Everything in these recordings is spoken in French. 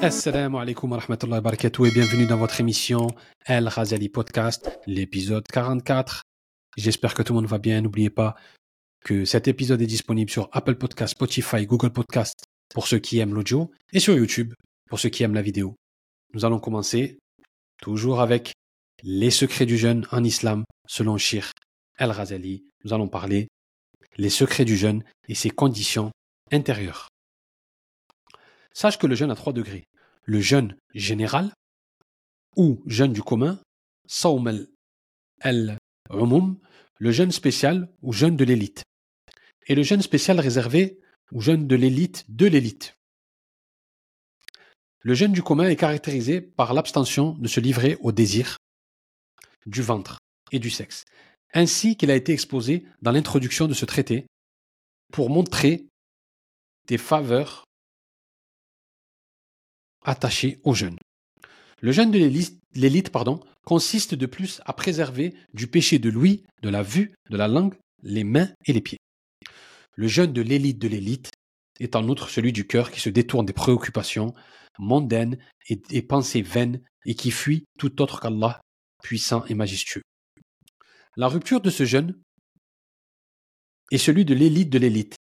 Assalamu alaikum wa rahmatullahi wa barakatuh et bienvenue dans votre émission El Ghazali Podcast, l'épisode 44. J'espère que tout le monde va bien. N'oubliez pas que cet épisode est disponible sur Apple Podcast, Spotify, Google Podcast pour ceux qui aiment l'audio et sur YouTube pour ceux qui aiment la vidéo. Nous allons commencer toujours avec les secrets du jeûne en islam selon Shir El Ghazali. Nous allons parler les secrets du jeûne et ses conditions intérieures. Sache que le jeûne a trois degrés. Le jeûne général ou jeûne du commun, Sawm el-Umum, le jeûne spécial ou jeûne de l'élite. Et le jeûne spécial réservé ou jeûne de l'élite de l'élite. Le jeûne du commun est caractérisé par l'abstention de se livrer au désir du ventre et du sexe, ainsi qu'il a été exposé dans l'introduction de ce traité pour montrer des faveurs attachées au jeûne. Le jeûne de l'élite consiste de plus à préserver du péché de l'ouïe, de la vue, de la langue, les mains et les pieds. Le jeûne de l'élite de l'élite est en outre celui du cœur qui se détourne des préoccupations mondaines et des pensées vaines et qui fuit tout autre qu'Allah, puissant et majestueux. La rupture de ce jeûne est celui de l'élite de l'élite,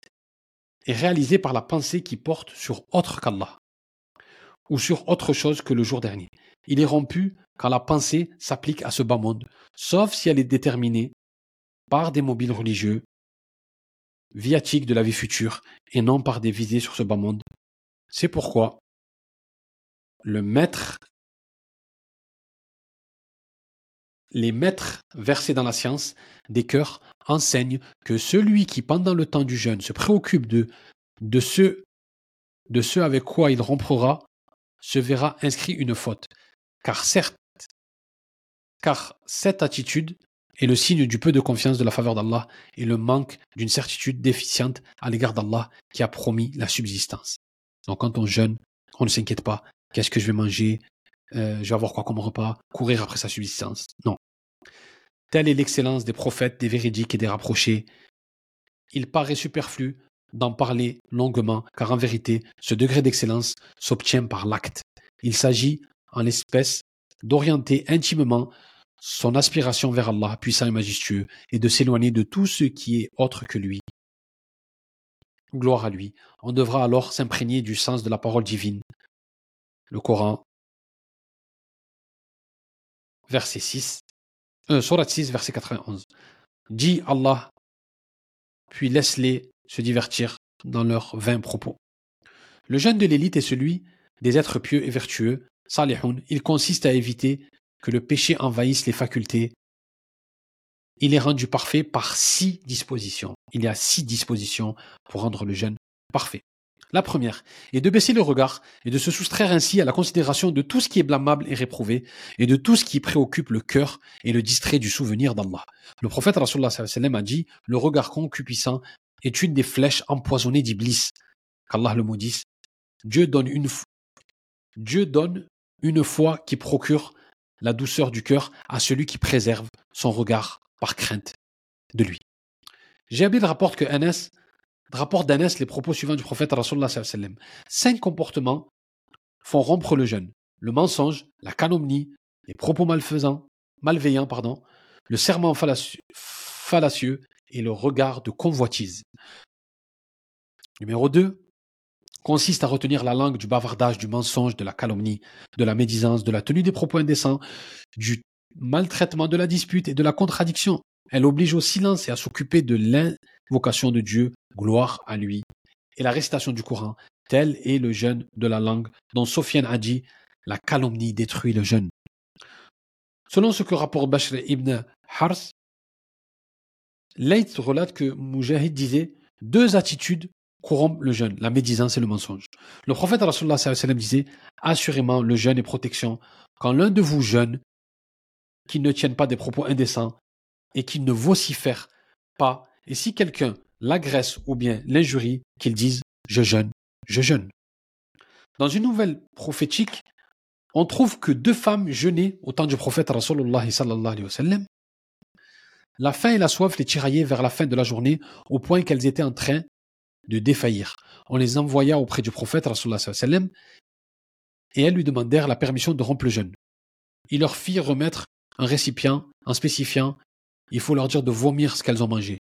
et réalisée par la pensée qui porte sur autre qu'Allah, ou sur autre chose que le jour dernier. Il est rompu quand la pensée s'applique à ce bas monde, sauf si elle est déterminée par des mobiles religieux, viatiques de la vie future, et non par des visées sur ce bas monde. C'est pourquoi le maître, les maîtres versés dans la science des cœurs enseignent que celui qui, pendant le temps du jeûne, se préoccupe de, de, ce, de ce avec quoi il rompra, se verra inscrit une faute. Car certes, car cette attitude est le signe du peu de confiance de la faveur d'Allah et le manque d'une certitude déficiente à l'égard d'Allah qui a promis la subsistance. Donc quand on jeûne, on ne s'inquiète pas. Qu'est-ce que je vais manger? Euh, Je vais avoir quoi comme repas? Courir après sa subsistance? Non. Telle est l'excellence des prophètes, des véridiques et des rapprochés. Il paraît superflu d'en parler longuement, car en vérité, ce degré d'excellence s'obtient par l'acte. Il s'agit, en l'espèce, d'orienter intimement son aspiration vers Allah, puissant et majestueux, et de s'éloigner de tout ce qui est autre que lui. Gloire à lui. On devra alors s'imprégner du sens de la parole divine. Le Coran, verset 6, euh, surat 6, verset 91. Dis Allah, puis laisse-les se divertir dans leurs vains propos. Le jeûne de l'élite est celui des êtres pieux et vertueux, salihun. Il consiste à éviter que le péché envahisse les facultés. Il est rendu parfait par six dispositions. Il y a six dispositions pour rendre le jeûne parfait. La première est de baisser le regard et de se soustraire ainsi à la considération de tout ce qui est blâmable et réprouvé et de tout ce qui préoccupe le cœur et le distrait du souvenir d'Allah. Le prophète a dit Le regard concupissant est une des flèches empoisonnées d'Iblis. Qu'Allah le maudisse. Dieu donne une, foi qui procure la douceur du cœur à celui qui préserve son regard par crainte de lui. Jabir rapporte que Anas rapporte les propos suivants du prophète Rasulullah Cinq comportements font rompre le jeûne. Le mensonge, la calomnie, les propos malfaisants, malveillants, pardon, le serment fallacieux et le regard de convoitise. Numéro 2 consiste à retenir la langue du bavardage, du mensonge, de la calomnie, de la médisance, de la tenue des propos indécents, du maltraitement de la dispute et de la contradiction. Elle oblige au silence et à s'occuper de l'invocation de Dieu, gloire à lui, et la récitation du Coran. Tel est le jeûne de la langue dont Sofiane a dit la calomnie détruit le jeûne. Selon ce que rapporte Bashr ibn Hars, Leith relate que Mujahid disait deux attitudes corrompent le jeûne, la médisance et le mensonge. Le prophète Rasulullah disait Assurément, le jeûne est protection. Quand l'un de vous jeûne, qu'il ne tienne pas des propos indécents et qu'il ne vocifère pas, et si quelqu'un l'agresse ou bien l'injurie, qu'il dise Je jeûne, je jeûne. Dans une nouvelle prophétique, on trouve que deux femmes jeûnaient au temps du prophète Rasulullah. La faim et la soif les tiraillaient vers la fin de la journée au point qu'elles étaient en train de défaillir. On les envoya auprès du prophète sallam et elles lui demandèrent la permission de rompre le jeûne. Il leur fit remettre un récipient en spécifiant il faut leur dire de vomir ce qu'elles ont mangé.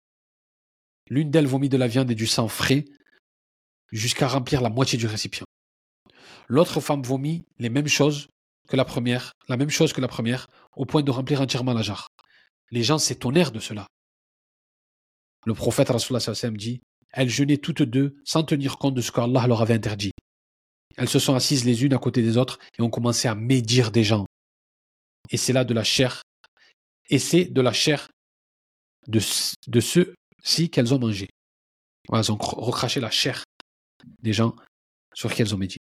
L'une d'elles vomit de la viande et du sang frais jusqu'à remplir la moitié du récipient. L'autre femme vomit les mêmes choses que la première, la même chose que la première, au point de remplir entièrement la jarre. Les gens s'étonnèrent de cela. Le prophète dit Elles jeûnaient toutes deux sans tenir compte de ce qu'Allah leur avait interdit. Elles se sont assises les unes à côté des autres et ont commencé à médire des gens. Et c'est là de la chair. Et c'est de la chair de, de ceux-ci qu'elles ont mangé. Elles ont recraché la chair des gens sur qui elles ont médit.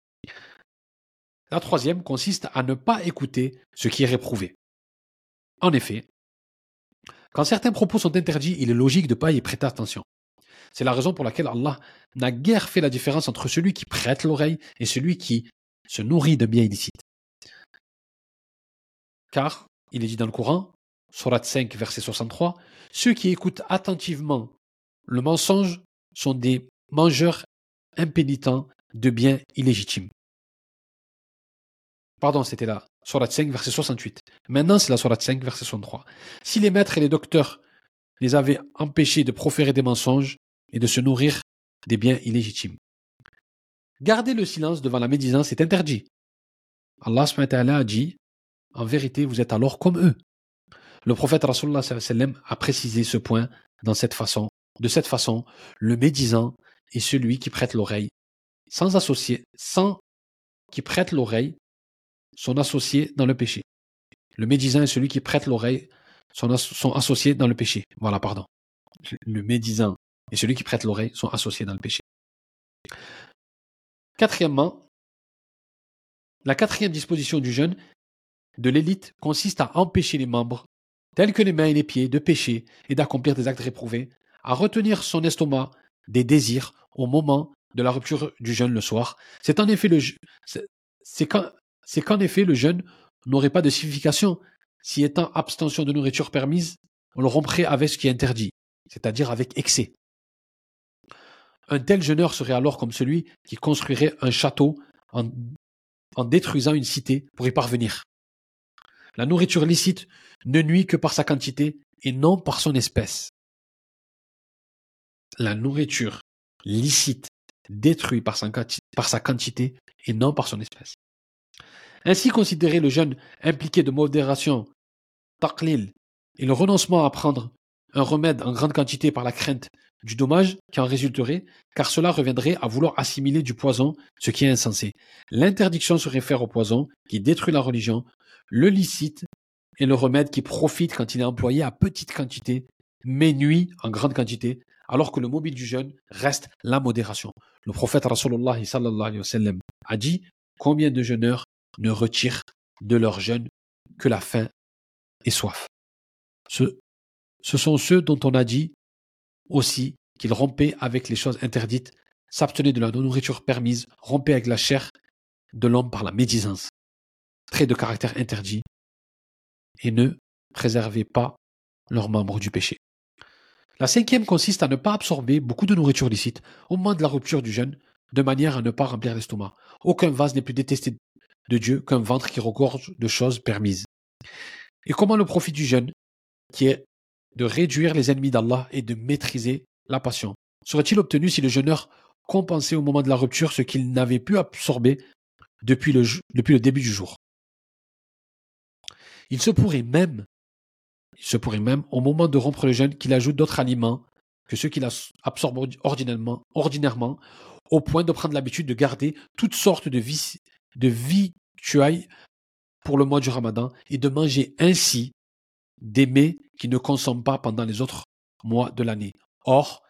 La troisième consiste à ne pas écouter ce qui est réprouvé. En effet, quand certains propos sont interdits, il est logique de ne pas y prêter attention. C'est la raison pour laquelle Allah n'a guère fait la différence entre celui qui prête l'oreille et celui qui se nourrit de biens illicites. Car, il est dit dans le Coran, Surat 5, verset 63, ceux qui écoutent attentivement le mensonge sont des mangeurs impénitents de biens illégitimes. Pardon, c'était la Surat 5, verset 68. Maintenant, c'est la Surat 5, verset 63. Si les maîtres et les docteurs les avaient empêchés de proférer des mensonges et de se nourrir des biens illégitimes. Garder le silence devant la médisance est interdit. Allah a dit En vérité, vous êtes alors comme eux. Le prophète Rasulullah a précisé ce point dans cette façon. De cette façon, le médisant est celui qui prête l'oreille, sans associer, sans qui prête l'oreille son associé dans le péché. Le médisant est celui qui prête l'oreille son, son associé dans le péché. Voilà, pardon. Le médisant et celui qui prête l'oreille sont associés dans le péché. Quatrièmement, la quatrième disposition du jeûne de l'élite consiste à empêcher les membres, tels que les mains et les pieds, de pécher et d'accomplir des actes réprouvés, à retenir son estomac des désirs au moment de la rupture du jeûne le soir. C'est en effet le c'est qu'en effet le jeûne n'aurait pas de signification si étant abstention de nourriture permise, on le romprait avec ce qui est interdit, c'est-à-dire avec excès. Un tel jeûneur serait alors comme celui qui construirait un château en, détruisant une cité pour y parvenir. La nourriture licite ne nuit que par sa quantité et non par son espèce. La nourriture licite détruit par sa quantité et non par son espèce. Ainsi considérer le jeûne impliqué de modération, taqlil, et le renoncement à prendre un remède en grande quantité par la crainte du dommage qui en résulterait, car cela reviendrait à vouloir assimiler du poison, ce qui est insensé. L'interdiction se réfère au poison qui détruit la religion, le licite est le remède qui profite quand il est employé à petite quantité, mais nuit en grande quantité, alors que le mobile du jeûne reste la modération. Le prophète Rasulullah a dit combien de jeûneurs ne retirent de leur jeûne que la faim et soif. Ce, sont ceux dont on a dit aussi qu'il rompait avec les choses interdites, s'abstenait de la nourriture permise, rompait avec la chair de l'homme par la médisance, trait de caractère interdit, et ne préservait pas leurs membres du péché. La cinquième consiste à ne pas absorber beaucoup de nourriture licite au moment de la rupture du jeûne, de manière à ne pas remplir l'estomac. Aucun vase n'est plus détesté Dieu qu'un ventre qui regorge de choses permises. Et comment le profit du jeûne, qui est de réduire les ennemis d'Allah et de maîtriser la passion. Serait-il obtenu si le jeûneur compensait au moment de la rupture ce qu'il n'avait pu absorber depuis le, début du jour? Il se pourrait même, au moment de rompre le jeûne, qu'il ajoute d'autres aliments que ceux qu'il absorbe ordinairement, au point de prendre l'habitude de garder toutes sortes de, vis, de victuailles pour le mois du ramadan et de manger ainsi d'aimer qui ne consomment pas pendant les autres mois de l'année. Or,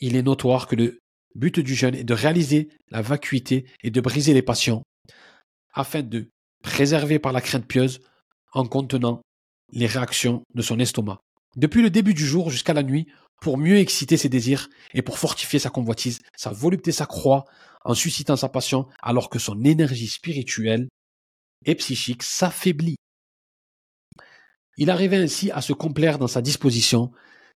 il est notoire que le but du jeûne est de réaliser la vacuité et de briser les passions, afin de préserver par la crainte pieuse en contenant les réactions de son estomac. Depuis le début du jour jusqu'à la nuit, pour mieux exciter ses désirs et pour fortifier sa convoitise, sa volupté s'accroît en suscitant sa passion alors que son énergie spirituelle et psychique s'affaiblit. Il arrivait ainsi à se complaire dans sa disposition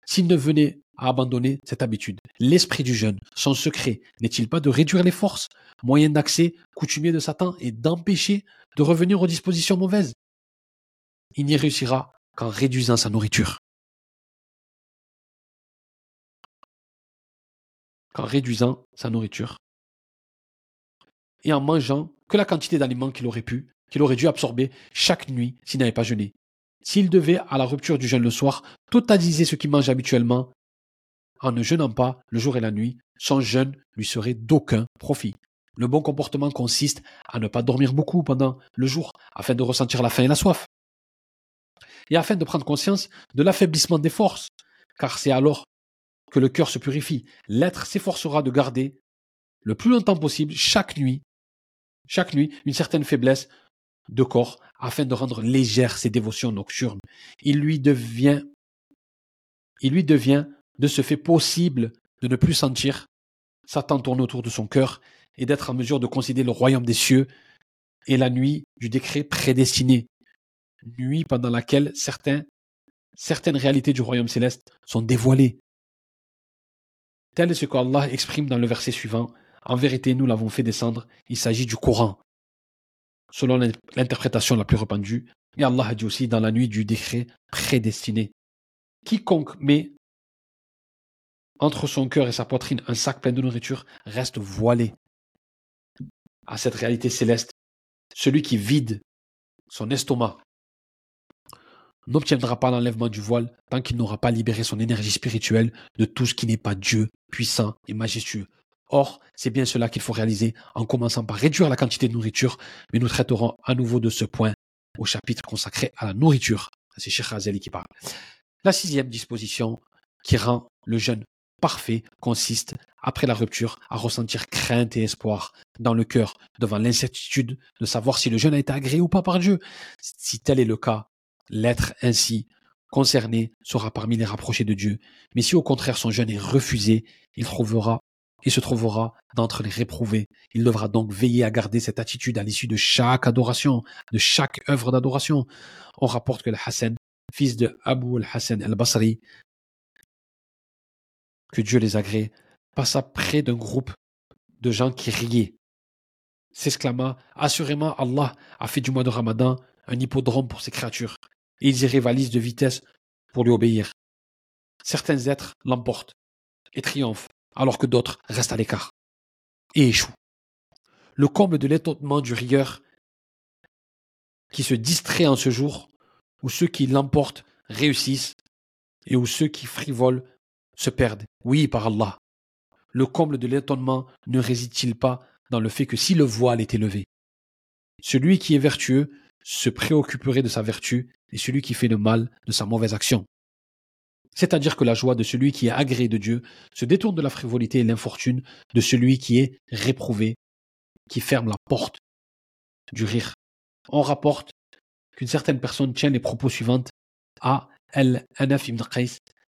s'il ne venait à abandonner cette habitude. L'esprit du jeûne, son secret, n'est-il pas de réduire les forces, moyen d'accès coutumier de Satan et d'empêcher de revenir aux dispositions mauvaises? Il n'y réussira qu'en réduisant sa nourriture. Qu'en réduisant sa nourriture. Et en mangeant que la quantité d'aliments qu'il aurait pu, qu'il aurait dû absorber chaque nuit s'il n'avait pas jeûné. S'il devait, à la rupture du jeûne le soir, totaliser ce qu'il mange habituellement, en ne jeûnant pas le jour et la nuit, son jeûne lui serait d'aucun profit. Le bon comportement consiste à ne pas dormir beaucoup pendant le jour afin de ressentir la faim et la soif. Et afin de prendre conscience de l'affaiblissement des forces, car c'est alors que le cœur se purifie. L'être s'efforcera de garder le plus longtemps possible chaque nuit, chaque nuit, une certaine faiblesse de corps afin de rendre légères ses dévotions nocturnes. Il lui devient, il lui devient de ce fait possible de ne plus sentir Satan tourner autour de son cœur et d'être en mesure de considérer le royaume des cieux et la nuit du décret prédestiné, nuit pendant laquelle certaines réalités du royaume céleste sont dévoilées. Tel est ce qu'Allah exprime dans le verset suivant. En vérité, nous l'avons fait descendre. Il s'agit du Coran, selon l'interprétation la plus répandue. Et Allah a dit aussi dans la nuit du décret prédestiné. Quiconque met entre son cœur et sa poitrine un sac plein de nourriture reste voilé à cette réalité céleste. Celui qui vide son estomac n'obtiendra pas l'enlèvement du voile tant qu'il n'aura pas libéré son énergie spirituelle de tout ce qui n'est pas Dieu, puissant et majestueux. Or, c'est bien cela qu'il faut réaliser en commençant par réduire la quantité de nourriture, mais nous traiterons à nouveau de ce point au chapitre consacré à la nourriture. C'est Cheikh qui parle. La sixième disposition qui rend le jeûne parfait consiste, après la rupture, à ressentir crainte et espoir dans le cœur devant l'incertitude de savoir si le jeûne a été agréé ou pas par Dieu. Si tel est le cas, l'être ainsi concerné sera parmi les rapprochés de Dieu. Mais si au contraire son jeûne est refusé, il trouvera il se trouvera d'entre les réprouvés. Il devra donc veiller à garder cette attitude à l'issue de chaque adoration, de chaque œuvre d'adoration. On rapporte que le Hassan, fils de Abu al-Hassan al-Basri, que Dieu les agrée, passa près d'un groupe de gens qui riaient. S'exclama, assurément Allah a fait du mois de Ramadan un hippodrome pour ses créatures, et ils y rivalisent de vitesse pour lui obéir. Certains êtres l'emportent et triomphent, alors que d'autres restent à l'écart et échouent. Le comble de l'étonnement du rieur qui se distrait en ce jour, où ceux qui l'emportent réussissent et où ceux qui frivolent se perdent. Oui, par Allah. Le comble de l'étonnement ne réside-t-il pas dans le fait que si le voile est élevé, celui qui est vertueux se préoccuperait de sa vertu et celui qui fait le mal de sa mauvaise action? C'est-à-dire que la joie de celui qui est agréé de Dieu se détourne de la frivolité et l'infortune de celui qui est réprouvé, qui ferme la porte du rire. On rapporte qu'une certaine personne tient les propos suivants à El-Anaf ibn.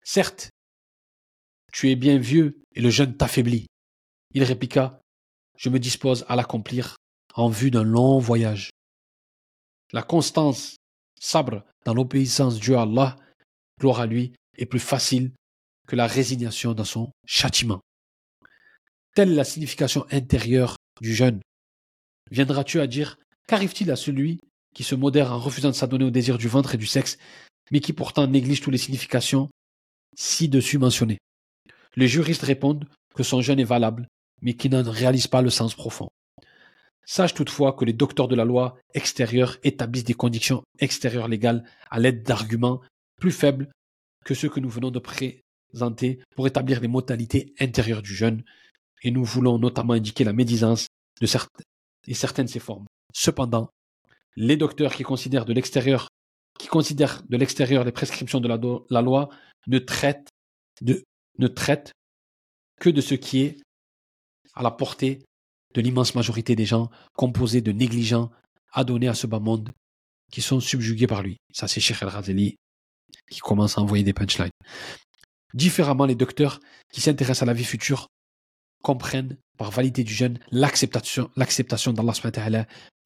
Certes, tu es bien vieux et le jeune t'affaiblit. Il répliqua, je me dispose à l'accomplir en vue d'un long voyage. La constance, sabre dans l'obéissance Dieu Allah, gloire à lui, est plus facile que la résignation dans son châtiment. Telle est la signification intérieure du jeûne. Viendras-tu à dire qu'arrive-t-il à celui qui se modère en refusant de s'adonner au désir du ventre et du sexe, mais qui pourtant néglige toutes les significations ci-dessus mentionnées? Les juristes répondent que son jeûne est valable, mais qui n'en réalise pas le sens profond. Sache toutefois que les docteurs de la loi extérieure établissent des conditions extérieures légales à l'aide d'arguments plus faibles que ceux que nous venons de présenter pour établir les modalités intérieures du jeûne, et nous voulons notamment indiquer la médisance de certaines, et certaines de ses formes. Cependant, les docteurs qui considèrent de l'extérieur, qui considèrent de l'extérieur les prescriptions de la, loi, ne traitent, que de ce qui est à la portée de l'immense majorité des gens composés de négligents adonnés à ce bas monde qui sont subjugués par lui. Ça, c'est Sheikh El-Razeli qui commence à envoyer des punchlines. Différemment, les docteurs qui s'intéressent à la vie future comprennent par validité du jeûne l'acceptation, l'acceptation d'Allah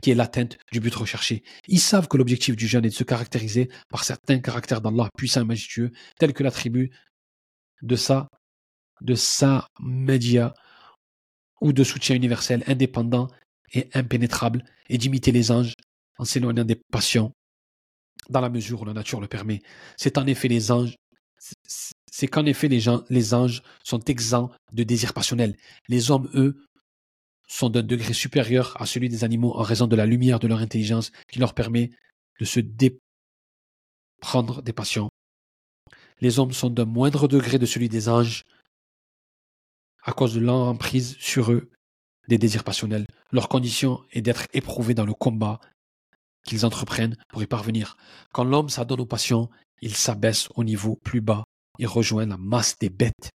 qui est l'atteinte du but recherché. Ils savent que l'objectif du jeûne est de se caractériser par certains caractères d'Allah puissants et majestueux, tels que l'attribut de sa, de sa média ou de soutien universel indépendant et impénétrable et d'imiter les anges en s'éloignant des passions dans la mesure où la nature le permet. C'est en effet les anges, c'est qu'en effet les, gens, les anges sont exempts de désirs passionnels. Les hommes, eux, sont d'un degré supérieur à celui des animaux en raison de la lumière de leur intelligence qui leur permet de se déprendre des passions. Les hommes sont d'un moindre degré de celui des anges à cause de l'emprise sur eux des désirs passionnels. Leur condition est d'être éprouvés dans le combat qu'ils entreprennent pour y parvenir. Quand l'homme s'adonne aux passions, il s'abaisse au niveau plus bas et rejoint la masse des bêtes.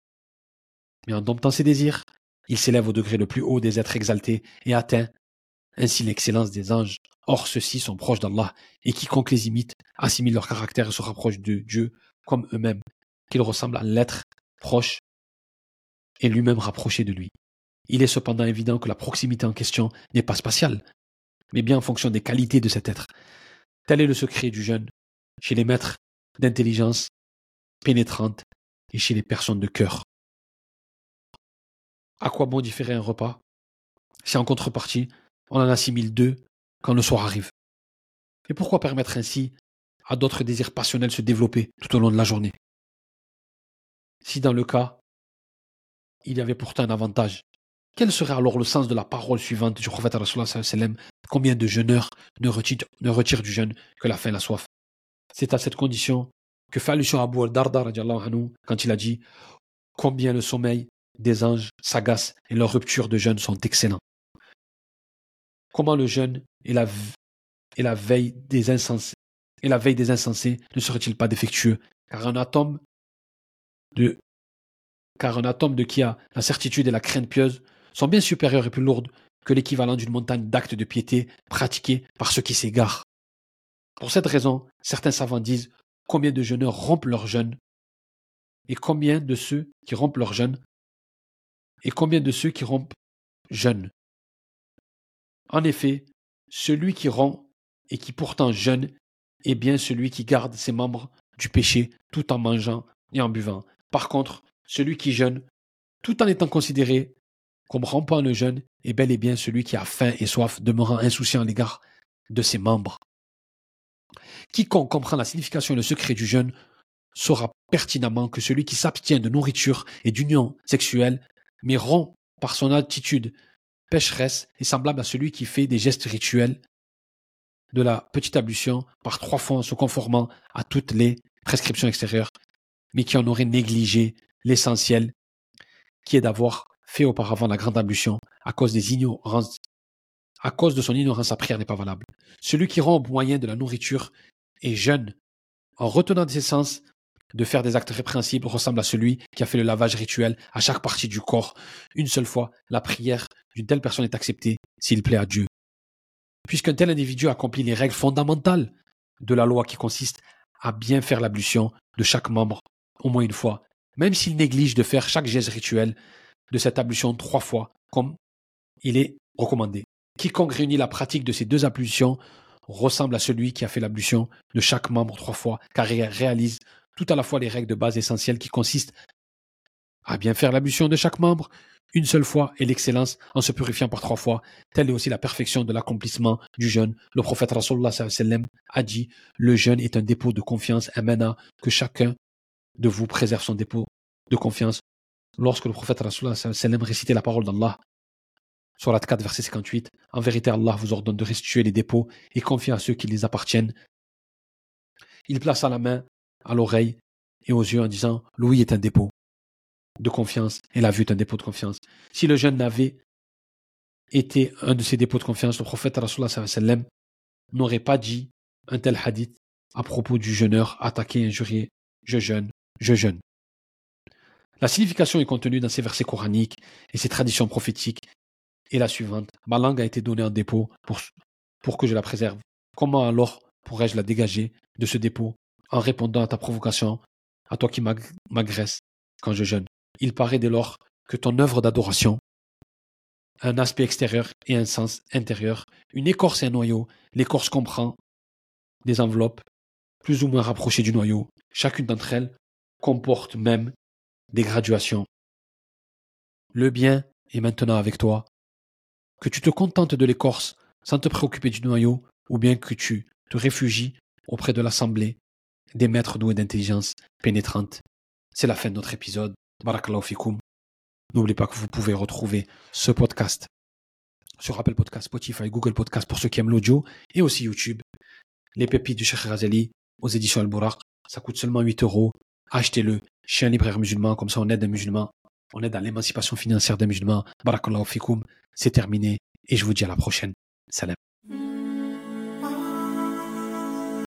Mais en domptant ses désirs, il s'élève au degré le plus haut des êtres exaltés et atteint ainsi l'excellence des anges. Or, ceux-ci sont proches d'Allah, et quiconque les imite assimile leur caractère et se rapproche de Dieu comme eux-mêmes, qu'ils ressemblent à l'être proche et lui-même rapproché de lui. Il est cependant évident que la proximité en question n'est pas spatiale, mais bien en fonction des qualités de cet être. Tel est le secret du jeûne chez les maîtres d'intelligence pénétrante et chez les personnes de cœur. À quoi bon différer un repas? Si en contrepartie on en assimile deux quand le soir arrive Et pourquoi permettre ainsi à d'autres désirs passionnels se développer tout au long de la journée? Si dans le cas il y avait pourtant un avantage. Quel serait alors le sens de la parole suivante du prophète Combien de jeûneurs ne retirent, du jeûne que la faim et la soif? C'est à cette condition que fait allusion Abu al-Darda quand il a dit Combien le sommeil des anges s'agace et leur rupture de jeûne sont excellents. Comment le jeûne et la, et la veille des insensés et la veille des insensés ne serait-il pas défectueux? Car un atome de car un atome de qui a la certitude et la crainte pieuse sont bien supérieures et plus lourdes que l'équivalent d'une montagne d'actes de piété pratiqués par ceux qui s'égarent. Pour cette raison, certains savants disent combien de jeûneurs rompent leur jeûne et combien de ceux qui rompent leur jeûne et combien de ceux qui rompent jeûnent. En effet, celui qui rompt et qui pourtant jeûne est bien celui qui garde ses membres du péché tout en mangeant et en buvant. Par contre, celui qui jeûne, tout en étant considéré comme rampant le jeûne, est bel et bien celui qui a faim et soif, demeurant insouciant à l'égard de ses membres. Quiconque comprend la signification et le secret du jeûne saura pertinemment que celui qui s'abstient de nourriture et d'union sexuelle, mais rompt par son attitude pécheresse, est semblable à celui qui fait des gestes rituels de la petite ablution par trois fois en se conformant à toutes les prescriptions extérieures, mais qui en aurait négligé l'essentiel, qui est d'avoir fait auparavant la grande ablution à cause des ignorances. À cause de son ignorance, sa prière n'est pas valable. Celui qui rend au moyen de la nourriture est jeune, en retenant ses sens de faire des actes répréhensibles ressemble à celui qui a fait le lavage rituel à chaque partie du corps. Une seule fois, la prière d'une telle personne est acceptée s'il plaît à Dieu. Puisqu'un tel individu accomplit les règles fondamentales de la loi qui consiste à bien faire l'ablution de chaque membre au moins une fois même s'il néglige de faire chaque geste rituel de cette ablution trois fois, comme il est recommandé. Quiconque réunit la pratique de ces deux ablutions ressemble à celui qui a fait l'ablution de chaque membre trois fois, car il réalise tout à la fois les règles de base essentielles qui consistent à bien faire l'ablution de chaque membre une seule fois et l'excellence en se purifiant par trois fois. Telle est aussi la perfection de l'accomplissement du jeûne. Le prophète Rasulullah a dit Le jeûne est un dépôt de confiance, un mana que chacun de vous préserve son dépôt de confiance. Lorsque le prophète sallam récitait la parole d'Allah, sur la 4, verset 58, En vérité, Allah vous ordonne de restituer les dépôts et confier à ceux qui les appartiennent. Il plaça la main à l'oreille et aux yeux en disant L'ouïe est un dépôt de confiance et la vue est un dépôt de confiance. Si le jeune n'avait été un de ces dépôts de confiance, le prophète sallam n'aurait pas dit un tel hadith à propos du jeûneur attaqué injurié Je jeûne, je jeûne. La signification est contenue dans ces versets coraniques et ces traditions prophétiques est la suivante. Ma langue a été donnée en dépôt pour, que je la préserve. Comment alors pourrais-je la dégager de ce dépôt en répondant à ta provocation, à toi qui m'agresse quand je jeûne? Il paraît dès lors que ton œuvre d'adoration a un aspect extérieur et un sens intérieur. Une écorce et un noyau. L'écorce comprend des enveloppes plus ou moins rapprochées du noyau. Chacune d'entre elles comporte même des graduations. Le bien est maintenant avec toi. Que tu te contentes de l'écorce sans te préoccuper du noyau, ou bien que tu te réfugies auprès de l'assemblée des maîtres doués d'intelligence pénétrante. C'est la fin de notre épisode. Barakallahu fikoum. N'oubliez pas que vous pouvez retrouver ce podcast sur Apple Podcast, Spotify, Google Podcast pour ceux qui aiment l'audio et aussi YouTube. Les pépites du Cheikh Razali aux éditions Al-Bouraq. Ça coûte seulement 8 euros. Achetez-le chez un libraire musulman. Comme ça, on aide un musulman. On aide à l'émancipation financière des musulmans. Barakallahu fikoum. C'est terminé. Et je vous dis à la prochaine. Salam.